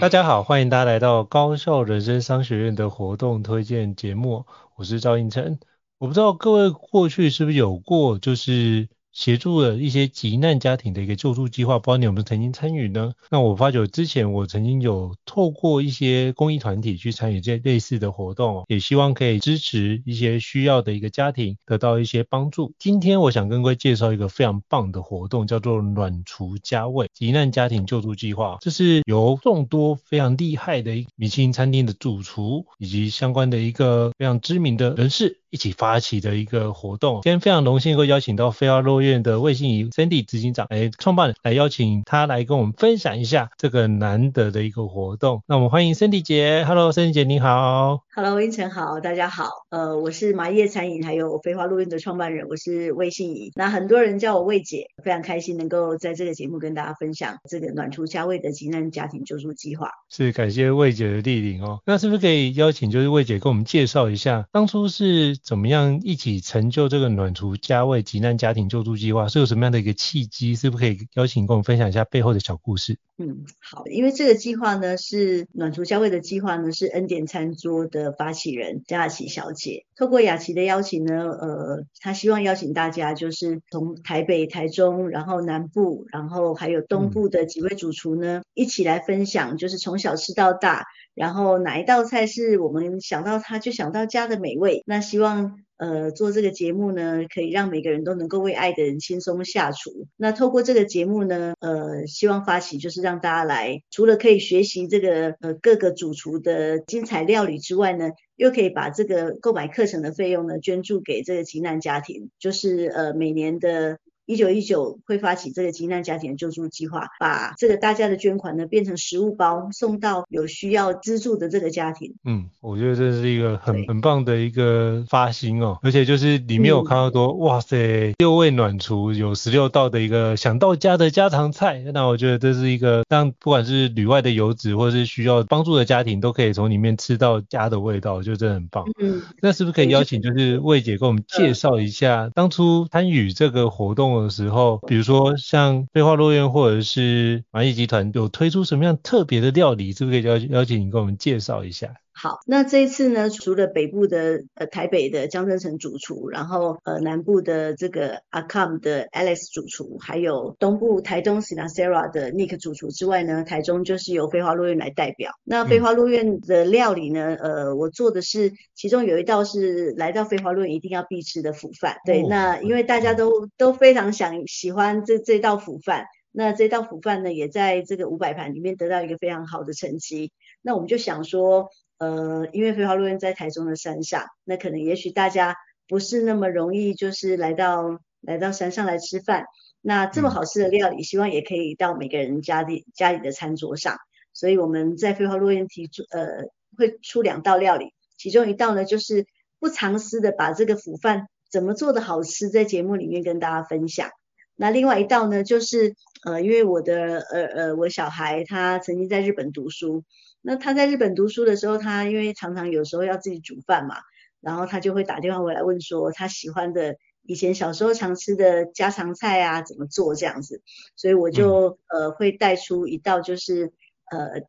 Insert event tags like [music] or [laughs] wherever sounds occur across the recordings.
大家好，欢迎大家来到高校人生商学院的活动推荐节目，我是赵映辰。我不知道各位过去是不是有过，就是。协助了一些急难家庭的一个救助计划，不知道你有没有曾经参与呢？那我发觉之前我曾经有透过一些公益团体去参与这类似的活动，也希望可以支持一些需要的一个家庭得到一些帮助。今天我想跟各位介绍一个非常棒的活动，叫做暖厨家味急难家庭救助计划。这是由众多非常厉害的米其林餐厅的主厨以及相关的一个非常知名的人士。一起发起的一个活动，今天非常荣幸能够邀请到飞花落院的魏信怡 Cindy 执行长，哎，创办人来邀请他来跟我们分享一下这个难得的一个活动。那我们欢迎 Cindy 姐，Hello，Cindy 姐你好，Hello，胤丞好，大家好，呃，我是麻叶餐饮还有飞花落院的创办人，我是魏信怡。那很多人叫我魏姐，非常开心能够在这个节目跟大家分享这个暖厨家味的急难家庭救助计划。是感谢魏姐的莅临哦。那是不是可以邀请就是魏姐跟我们介绍一下当初是？怎么样一起成就这个暖厨家味急难家庭救助计划？是有什么样的一个契机？是不是可以邀请跟我们分享一下背后的小故事？嗯，好，因为这个计划呢是暖厨家味的计划呢是恩典餐桌的发起人江雅琪小姐，透过雅琪的邀请呢，呃，她希望邀请大家就是从台北、台中，然后南部，然后还有东部的几位主厨呢，嗯、一起来分享，就是从小吃到大，然后哪一道菜是我们想到它就想到家的美味，那希望。呃，做这个节目呢，可以让每个人都能够为爱的人轻松下厨。那透过这个节目呢，呃，希望发起就是让大家来，除了可以学习这个呃各个主厨的精彩料理之外呢，又可以把这个购买课程的费用呢捐助给这个急难家庭，就是呃每年的。一九一九会发起这个急难家庭救助计划，把这个大家的捐款呢变成食物包，送到有需要资助的这个家庭。嗯，我觉得这是一个很很棒的一个发心哦，而且就是里面有看到说，嗯、哇塞，六位暖厨有十六道的一个想到家的家常菜，那我觉得这是一个让不管是旅外的游子或者是需要帮助的家庭都可以从里面吃到家的味道，我觉得真的很棒。嗯，那是不是可以邀请就是魏姐给我们介绍一下、嗯、当初参与这个活动的时候，比如说像飞花落宴或者是蚂蚁集团有推出什么样特别的料理，是不是可以邀邀请你跟我们介绍一下？好，那这一次呢，除了北部的呃台北的江真成主厨，然后呃南部的这个阿康的 Alex 主厨，还有东部台东 Sinasera 的 Nick 主厨之外呢，台中就是由飞花落院来代表。那飞花落院的料理呢，呃，我做的是其中有一道是来到飞花落院一定要必吃的腐饭。对，那因为大家都都非常想喜欢这这道腐饭，那这道腐饭呢，也在这个五百盘里面得到一个非常好的成绩。那我们就想说。呃，因为飞花落院在台中的山上，那可能也许大家不是那么容易，就是来到来到山上来吃饭。那这么好吃的料理，希望也可以到每个人家里家里的餐桌上。所以我们在飞花落院提出，呃，会出两道料理，其中一道呢就是不藏私的把这个腐饭怎么做的好吃，在节目里面跟大家分享。那另外一道呢，就是呃，因为我的呃呃，我小孩他曾经在日本读书。那他在日本读书的时候，他因为常常有时候要自己煮饭嘛，然后他就会打电话回来问说他喜欢的以前小时候常吃的家常菜啊怎么做这样子，所以我就、嗯、呃会带出一道就是呃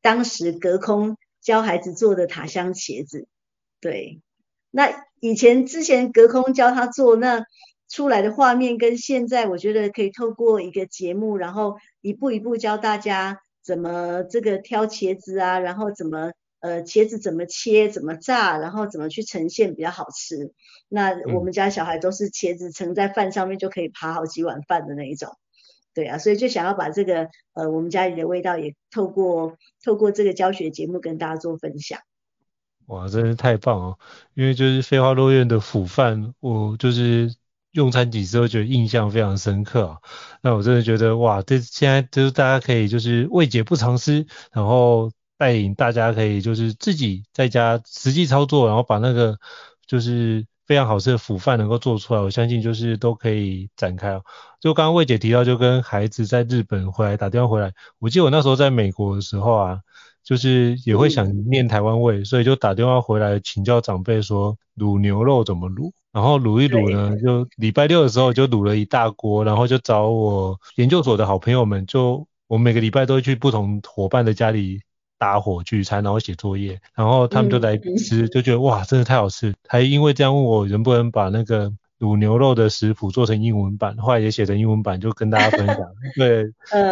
当时隔空教孩子做的塔香茄子，对，那以前之前隔空教他做那。出来的画面跟现在，我觉得可以透过一个节目，然后一步一步教大家怎么这个挑茄子啊，然后怎么呃茄子怎么切、怎么炸，然后怎么去呈现比较好吃。那我们家小孩都是茄子盛在饭上面就可以扒好几碗饭的那一种，对啊，所以就想要把这个呃我们家里的味道也透过透过这个教学节目跟大家做分享。哇，真是太棒哦！因为就是飞花落院的腐饭，我就是。用餐几次都觉得印象非常深刻啊，那我真的觉得哇，这现在就是大家可以就是未解不藏私，然后带领大家可以就是自己在家实际操作，然后把那个就是非常好吃的腐饭能够做出来，我相信就是都可以展开。就刚刚魏姐提到，就跟孩子在日本回来打电话回来，我记得我那时候在美国的时候啊，就是也会想念台湾味，所以就打电话回来请教长辈说卤牛肉怎么卤。然后卤一卤呢，就礼拜六的时候就卤了一大锅，然后就找我研究所的好朋友们，就我每个礼拜都会去不同伙伴的家里搭伙聚餐，然后写作业，然后他们就来吃，就觉得哇，真的太好吃，还因为这样问我能不能把那个卤牛肉的食谱做成英文版，后来也写成英文版，就跟大家分享。[laughs] 对，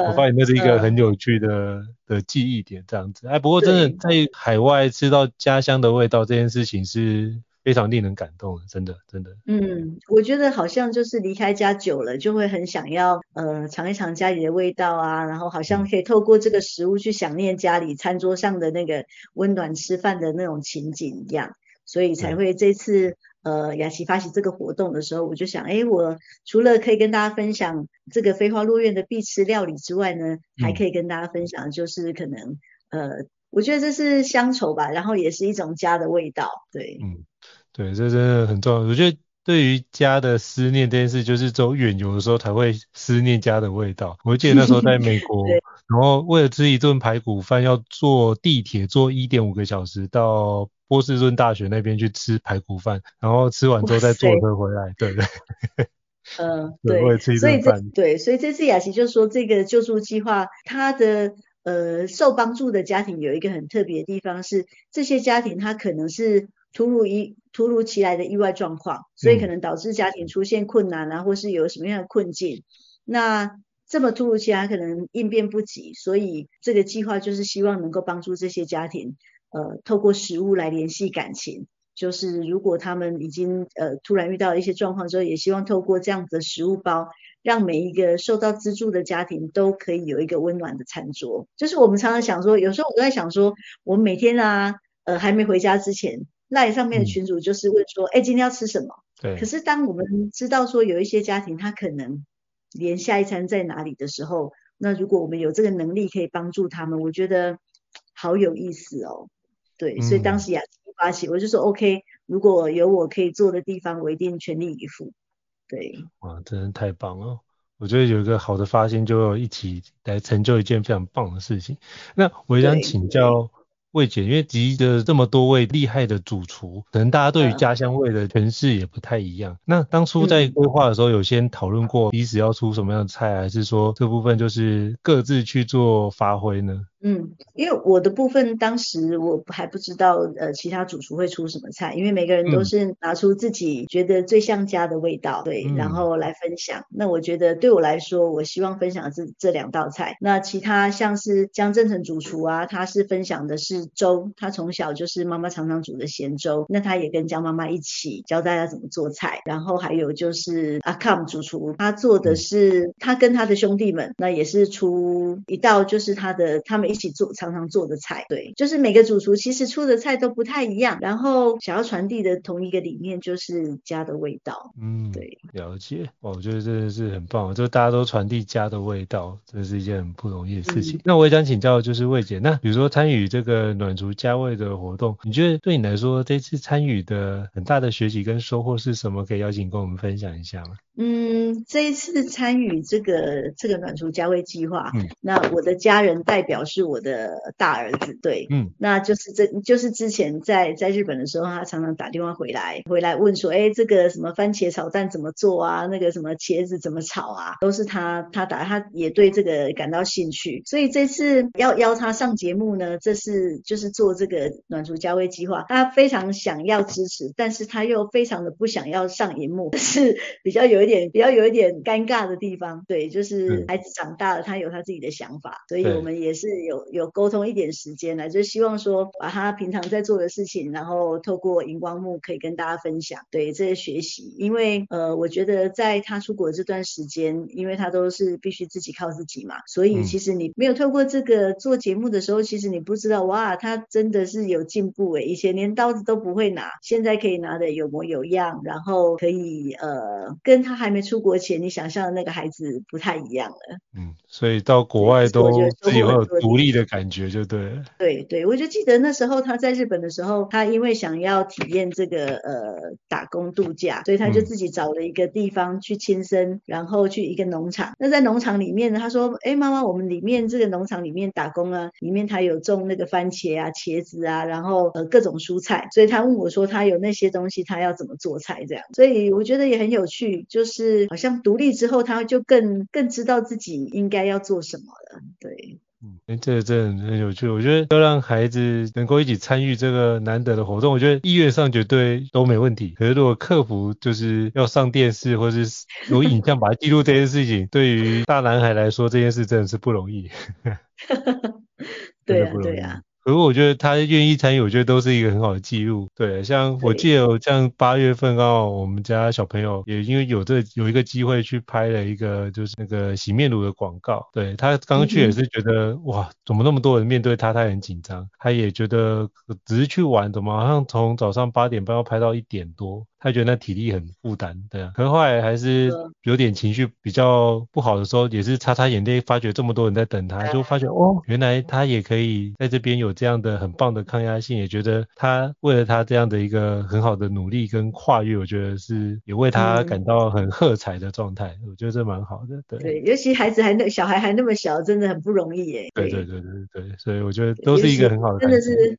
我发现那是一个很有趣的的记忆点，这样子。哎，不过真的在海外吃到家乡的味道这件事情是。非常令人感动的，真的，真的。嗯，我觉得好像就是离开家久了，就会很想要呃尝一尝家里的味道啊，然后好像可以透过这个食物去想念家里餐桌上的那个温暖吃饭的那种情景一样，所以才会这次呃雅琪发起这个活动的时候，我就想，哎，我除了可以跟大家分享这个飞花落院的必吃料理之外呢，还可以跟大家分享就是可能呃，我觉得这是乡愁吧，然后也是一种家的味道，对，嗯。对，这真的很重要。我觉得对于家的思念这件事，就是走远游的时候才会思念家的味道。我记得那时候在美国，[laughs] 然后为了吃一顿排骨饭，要坐地铁坐一点五个小时到波士顿大学那边去吃排骨饭，然后吃完之后再坐车回来。对对。[laughs] 嗯，对。为了吃一顿饭。对，所以这次雅琪就说，这个救助计划，它的呃受帮助的家庭有一个很特别的地方是，这些家庭他可能是。突如一突如其来的意外状况，所以可能导致家庭出现困难啊，嗯、或是有什么样的困境。那这么突如其来，可能应变不及，所以这个计划就是希望能够帮助这些家庭，呃，透过食物来联系感情。就是如果他们已经呃突然遇到一些状况之后，也希望透过这样子的食物包，让每一个受到资助的家庭都可以有一个温暖的餐桌。就是我们常常想说，有时候我都在想说，我们每天啊，呃，还没回家之前。赖上面的群主就是问说，哎、嗯，今天要吃什么？对。可是当我们知道说有一些家庭他可能连下一餐在哪里的时候，那如果我们有这个能力可以帮助他们，我觉得好有意思哦。对，嗯、所以当时雅琪发起，我就说 OK，如果有我可以做的地方，我一定全力以赴。对。哇，真的太棒了！我觉得有一个好的发心，就一起来成就一件非常棒的事情。那我也想请教。魏姐，因为集的这么多位厉害的主厨，可能大家对于家乡味的诠释也不太一样。那当初在规划的时候，有先讨论过彼此要出什么样的菜，还是说这部分就是各自去做发挥呢？嗯，因为我的部分当时我还不知道，呃，其他主厨会出什么菜，因为每个人都是拿出自己觉得最像家的味道，对，然后来分享。那我觉得对我来说，我希望分享的是这两道菜。那其他像是江正成主厨啊，他是分享的是粥，他从小就是妈妈常常煮的咸粥，那他也跟江妈妈一起教大家怎么做菜。然后还有就是阿康主厨，他做的是他跟他的兄弟们，那也是出一道就是他的他们。一起做常常做的菜，对，就是每个主厨其实出的菜都不太一样，然后想要传递的同一个理念就是家的味道。嗯，对，了解。哦，我觉得真的是很棒，就大家都传递家的味道，这是一件很不容易的事情。嗯、那我也想请教，就是魏姐，那比如说参与这个暖厨家味的活动，你觉得对你来说这次参与的很大的学习跟收获是什么？可以邀请跟我们分享一下吗？嗯，这一次参与这个这个暖厨家味计划，嗯，那我的家人代表是我的大儿子，对，嗯，那就是这就是之前在在日本的时候，他常常打电话回来，回来问说，哎，这个什么番茄炒蛋怎么做啊？那个什么茄子怎么炒啊？都是他他打，他也对这个感到兴趣，所以这次要邀他上节目呢，这是就是做这个暖厨家味计划，他非常想要支持，但是他又非常的不想要上荧幕，是比较有。有点比较有一点尴尬的地方，对，就是孩子长大了，他有他自己的想法，所以我们也是有有沟通一点时间来，就希望说把他平常在做的事情，然后透过荧光幕可以跟大家分享，对这些学习，因为呃，我觉得在他出国这段时间，因为他都是必须自己靠自己嘛，所以其实你没有透过这个做节目的时候，其实你不知道哇，他真的是有进步诶，以前连刀子都不会拿，现在可以拿的有模有样，然后可以呃跟他。他还没出国前，你想象的那个孩子不太一样了。嗯，所以到国外都自己会有独立的感觉，就对了。对对，我就记得那时候他在日本的时候，他因为想要体验这个呃打工度假，所以他就自己找了一个地方去亲身，嗯、然后去一个农场。那在农场里面呢，他说：“哎，妈妈，我们里面这个农场里面打工啊，里面他有种那个番茄啊、茄子啊，然后呃各种蔬菜。”所以他问我说：“他有那些东西，他要怎么做菜？”这样，所以我觉得也很有趣，就。就是好像独立之后，他就更更知道自己应该要做什么了。对，嗯，哎，这个真的很有趣。我觉得要让孩子能够一起参与这个难得的活动，我觉得意愿上绝对都没问题。可是如果克服就是要上电视或者是 [laughs] 有影像把它记录这件事情，对于大男孩来说，这件事真的是不容易。[laughs] [laughs] 对啊，对啊。可是我觉得他愿意参与，我觉得都是一个很好的记录。对，像我记得像八月份刚好我们家小朋友也因为有这有一个机会去拍了一个就是那个洗面乳的广告。对，他刚去也是觉得、嗯、哇，怎么那么多人面对他，他也很紧张。他也觉得只是去玩，怎么好像从早上八点半要拍到一点多。他觉得那体力很负担，对啊，可是后来还是有点情绪比较不好的时候，也是擦擦眼泪，发觉这么多人在等他，就发觉哦，原来他也可以在这边有这样的很棒的抗压性，也觉得他为了他这样的一个很好的努力跟跨越，我觉得是也为他感到很喝彩的状态，我觉得这蛮好的，对。对，尤其孩子还那小孩还那么小，真的很不容易耶。对对对对对，所以我觉得都是一个很好的，真的是，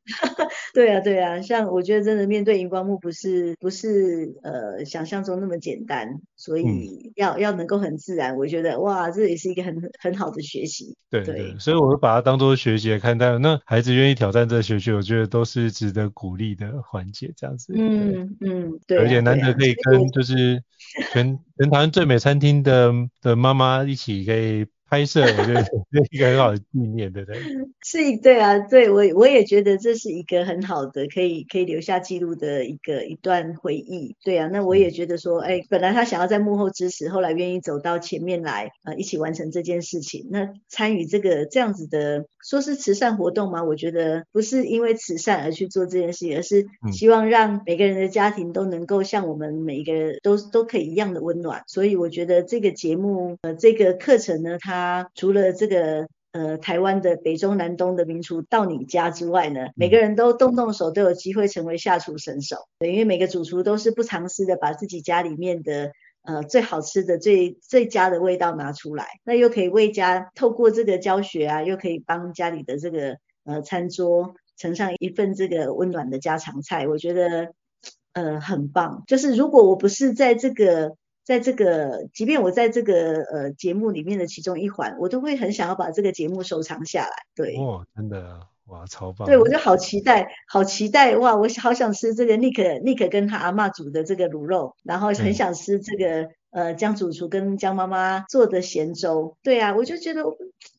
对啊对啊，像我觉得真的面对荧光幕不是不是。呃，想象中那么简单，所以要、嗯、要能够很自然，我觉得哇，这也是一个很很好的学习。对对，对，所以我会把它当做学习来看待。那孩子愿意挑战这个学习，我觉得都是值得鼓励的环节，这样子。嗯嗯，对。而且难得可以跟就是全全台湾最美餐厅的的妈妈一起可以。拍摄我觉得是一个很好的纪念，对不对？[laughs] 是，对啊，对我我也觉得这是一个很好的可以可以留下记录的一个一段回忆。对啊，那我也觉得说，哎，本来他想要在幕后支持，后来愿意走到前面来，呃，一起完成这件事情。那参与这个这样子的，说是慈善活动吗？我觉得不是因为慈善而去做这件事情，而是希望让每个人的家庭都能够像我们每一个人都都可以一样的温暖。所以我觉得这个节目，呃，这个课程呢，它他除了这个呃台湾的北中南东的名厨到你家之外呢，每个人都动动手都有机会成为下厨神手。对，因为每个主厨都是不藏私的，把自己家里面的呃最好吃的最最佳的味道拿出来，那又可以为家透过这个教学啊，又可以帮家里的这个呃餐桌盛上一份这个温暖的家常菜，我觉得呃很棒。就是如果我不是在这个。在这个，即便我在这个呃节目里面的其中一环，我都会很想要把这个节目收藏下来。对，哦，真的，哇，超棒！对，我就好期待，好期待，哇，我好想吃这个 Nick Nick 跟他阿嬷煮的这个卤肉，然后很想吃这个、嗯、呃江主厨跟江妈妈做的咸粥。对啊，我就觉得，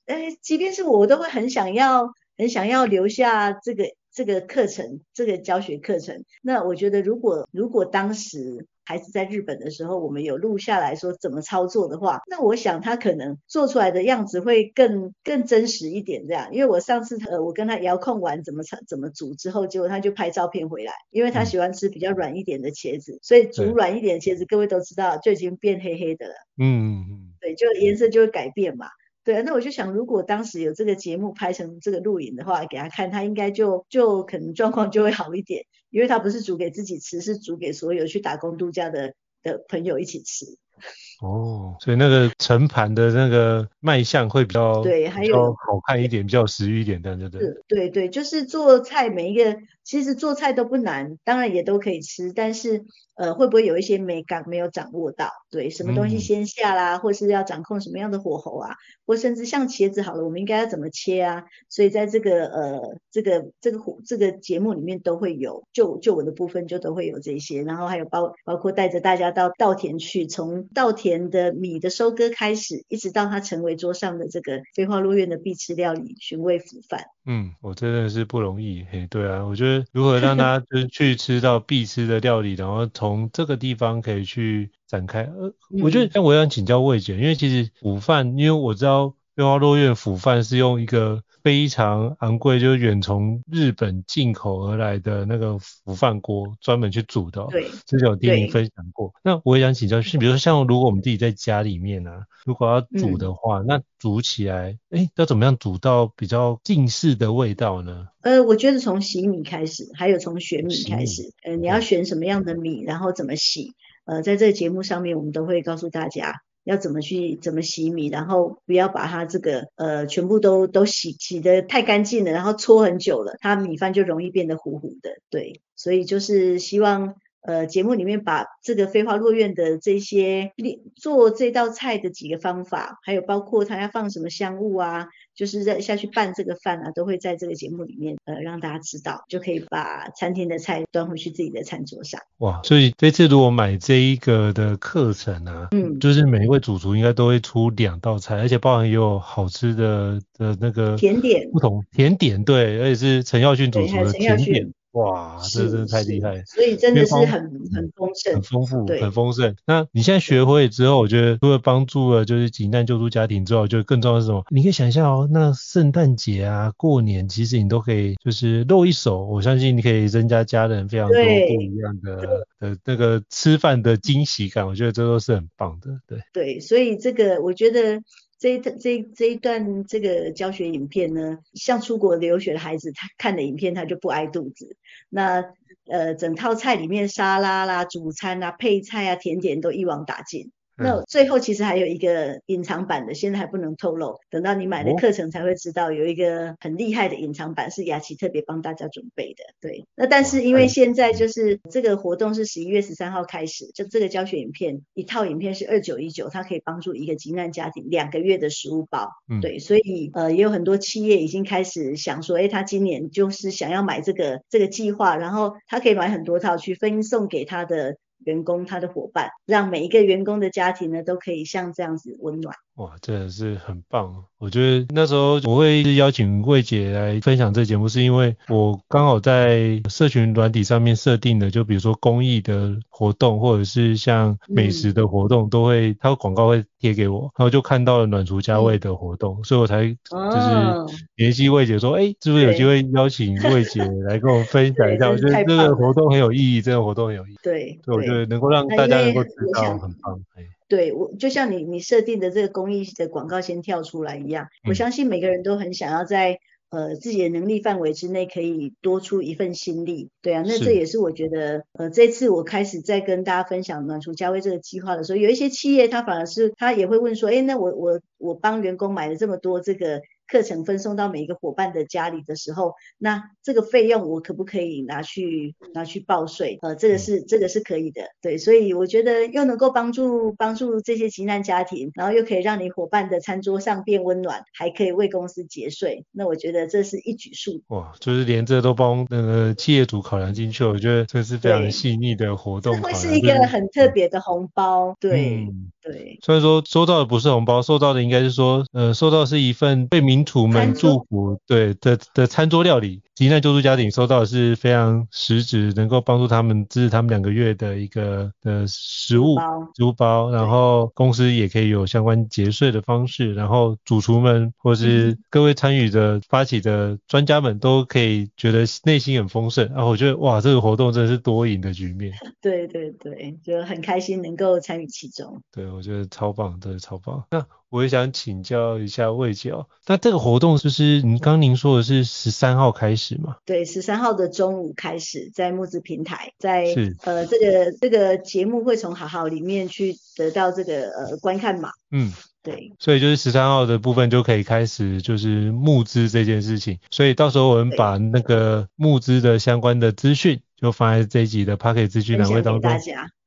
哎，即便是我，我都会很想要，很想要留下这个这个课程，这个教学课程。那我觉得，如果如果当时。孩子在日本的时候，我们有录下来说怎么操作的话，那我想他可能做出来的样子会更更真实一点。这样，因为我上次呃，我跟他遥控完怎么怎么煮之后，结果他就拍照片回来，因为他喜欢吃比较软一点的茄子，所以煮软一点的茄子，各位都知道就已经变黑黑的了。嗯嗯嗯，对，就颜色就会改变嘛。对啊，那我就想，如果当时有这个节目拍成这个录影的话，给他看，他应该就就可能状况就会好一点，因为他不是煮给自己吃，是煮给所有去打工度假的的朋友一起吃。哦，所以那个盛盘的那个卖相会比较对，还有好看一点，比较食欲一点，对对对。对对，就是做菜每一个，其实做菜都不难，当然也都可以吃，但是呃，会不会有一些美感没有掌握到？对，什么东西先下啦，嗯、或是要掌控什么样的火候啊，或甚至像茄子好了，我们应该要怎么切啊？所以在这个呃这个这个火这个节目里面都会有，就就我的部分就都会有这些，然后还有包包括带着大家到稻田去，从稻田的米的收割开始，一直到它成为桌上的这个飞花落院的必吃料理——寻味腐饭。嗯，我真的是不容易，嘿，对啊，我觉得如何让大家就是去吃到必吃的料理，然后从这个地方可以去展开。呃，我觉得，但我想请教魏姐，因为其实午饭，因为我知道飞花落院腐饭是用一个非常昂贵，就是远从日本进口而来的那个腐饭锅专门去煮的。对，之前有听您分享过。那我也想请教，是比如说像如果我们自己在家里面啊。如果要煮的话，嗯、那煮起来，哎，要怎么样煮到比较近似的味道呢？呃，我觉得从洗米开始，还有从选米开始。呃，你要选什么样的米，然后怎么洗？呃，在这个节目上面，我们都会告诉大家要怎么去怎么洗米，然后不要把它这个呃全部都都洗洗得太干净了，然后搓很久了，它米饭就容易变得糊糊的。对，所以就是希望。呃，节目里面把这个飞花落院的这些做这道菜的几个方法，还有包括他要放什么香物啊，就是在下去拌这个饭啊，都会在这个节目里面呃让大家知道，就可以把餐厅的菜端回去自己的餐桌上。哇，所以这次如果买这一个的课程啊，嗯，就是每一位主厨应该都会出两道菜，而且包含也有好吃的的那个甜点，不同甜点对，而且是陈耀训主厨的甜点。哇，这真的太厉害，所以真的是很很丰盛，很丰富，很丰盛。那你现在学会之后，我觉得除了帮助了就是急难救助家庭之后，就更重要的是什么？你可以想象哦，那圣诞节啊、过年，其实你都可以就是露一手，我相信你可以增加家人非常多不一样的的那个吃饭的惊喜感。我觉得这都是很棒的，对。对，所以这个我觉得。这一这这一段这个教学影片呢，像出国留学的孩子，他看的影片他就不挨肚子。那呃，整套菜里面沙拉啦、主餐啊、配菜啊、甜点都一网打尽。那最后其实还有一个隐藏版的，现在还不能透露，等到你买了课程才会知道，有一个很厉害的隐藏版是雅琪特别帮大家准备的。对，那但是因为现在就是这个活动是十一月十三号开始，就这个教学影片一套影片是二九一九，它可以帮助一个急难家庭两个月的食物包。嗯，对，所以呃也有很多企业已经开始想说，哎，他今年就是想要买这个这个计划，然后他可以买很多套去分送给他的。员工他的伙伴，让每一个员工的家庭呢，都可以像这样子温暖。哇，真的是很棒！我觉得那时候我会邀请魏姐来分享这节目，是因为我刚好在社群软体上面设定的，就比如说公益的活动，或者是像美食的活动，嗯、都会它有广告会贴给我，然后就看到了暖厨家味的活动，嗯、所以我才就是联系魏姐说，哎、哦，是不是有机会邀请魏姐来跟我分享一下？[laughs] 我觉得这个活动很有意义，这个活动很有意义。对，所以我觉得能够让大家能够知道，很棒。对，我就像你你设定的这个公益的广告先跳出来一样，我相信每个人都很想要在呃自己的能力范围之内可以多出一份心力，对啊，那这也是我觉得呃这次我开始在跟大家分享暖厨家味这个计划的时候，有一些企业他反而是他也会问说，哎，那我我我帮员工买了这么多这个。课程分送到每一个伙伴的家里的时候，那这个费用我可不可以拿去拿去报税？呃，这个是这个是可以的，对，所以我觉得又能够帮助帮助这些急难家庭，然后又可以让你伙伴的餐桌上变温暖，还可以为公司节税，那我觉得这是一举数。哇，就是连这都帮那个企业主考量进去，我觉得这是非常细腻的活动。会是一个很特别的红包，对、嗯、对。虽然说收到的不是红包，收到的应该是说，呃，收到是一份被民土们祝福，对的的餐桌料理。急难救助家庭收到的是非常实质，能够帮助他们支持他们两个月的一个呃食物食物包，然后公司也可以有相关节税的方式，然后主厨们或是各位参与的发起的专家们都可以觉得内心很丰盛。然后我觉得哇，这个活动真的是多赢的局面。[laughs] 对对对，就很开心能够参与其中。对，我觉得超棒，真的超棒。那我也想请教一下魏姐哦，那这个活动就是您刚您说的是十三号开始吗？嘛？对，十三号的中午开始在募资平台，在是呃这个这个节目会从好好里面去得到这个呃观看码。嗯。对，所以就是十三号的部分就可以开始就是募资这件事情，所以到时候我们把那个募资的相关的资讯就放在这一集的 Pocket 资讯栏位当中。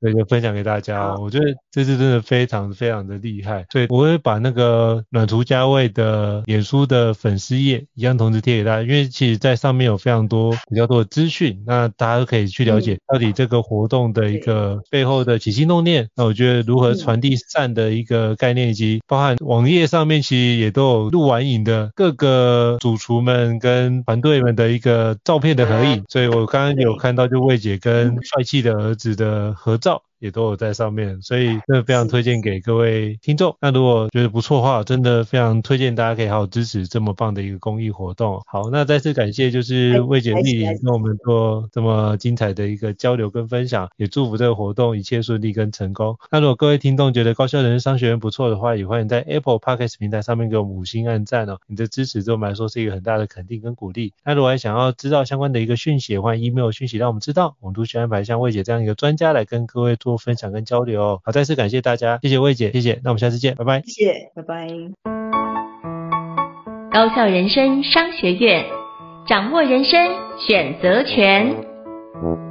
对，就分享给大家。我觉得这次真的非常非常的厉害，所以我会把那个暖厨家味的脸书的粉丝页一样同时贴给大家，因为其实在上面有非常多比较多的资讯，那大家都可以去了解到底这个活动的一个背后的起心动念。那我觉得如何传递善的一个概念，以及包含网页上面其实也都有录完影的各个主厨们跟团队们的一个照片的合影，所以我刚刚有看到就魏姐跟帅气的儿子的合照。也都有在上面，所以真的非常推荐给各位听众。那如果觉得不错的话，真的非常推荐大家可以好好支持这么棒的一个公益活动。好，那再次感谢就是魏姐莅临跟我们做这么精彩的一个交流跟分享，也祝福这个活动一切顺利跟成功。那如果各位听众觉得高校人生商学院不错的话，也欢迎在 Apple Podcast 平台上面给我们五星按赞哦。你的支持对我们来说是一个很大的肯定跟鼓励。那如果还想要知道相关的一个讯息，欢迎 email 讯息让我们知道，我们都需要安排像魏姐这样一个专家来跟各位做。多分享跟交流哦，好，再次感谢大家，谢谢魏姐，谢谢，那我们下次见，拜拜，谢谢，拜拜。高校人生商学院，掌握人生选择权。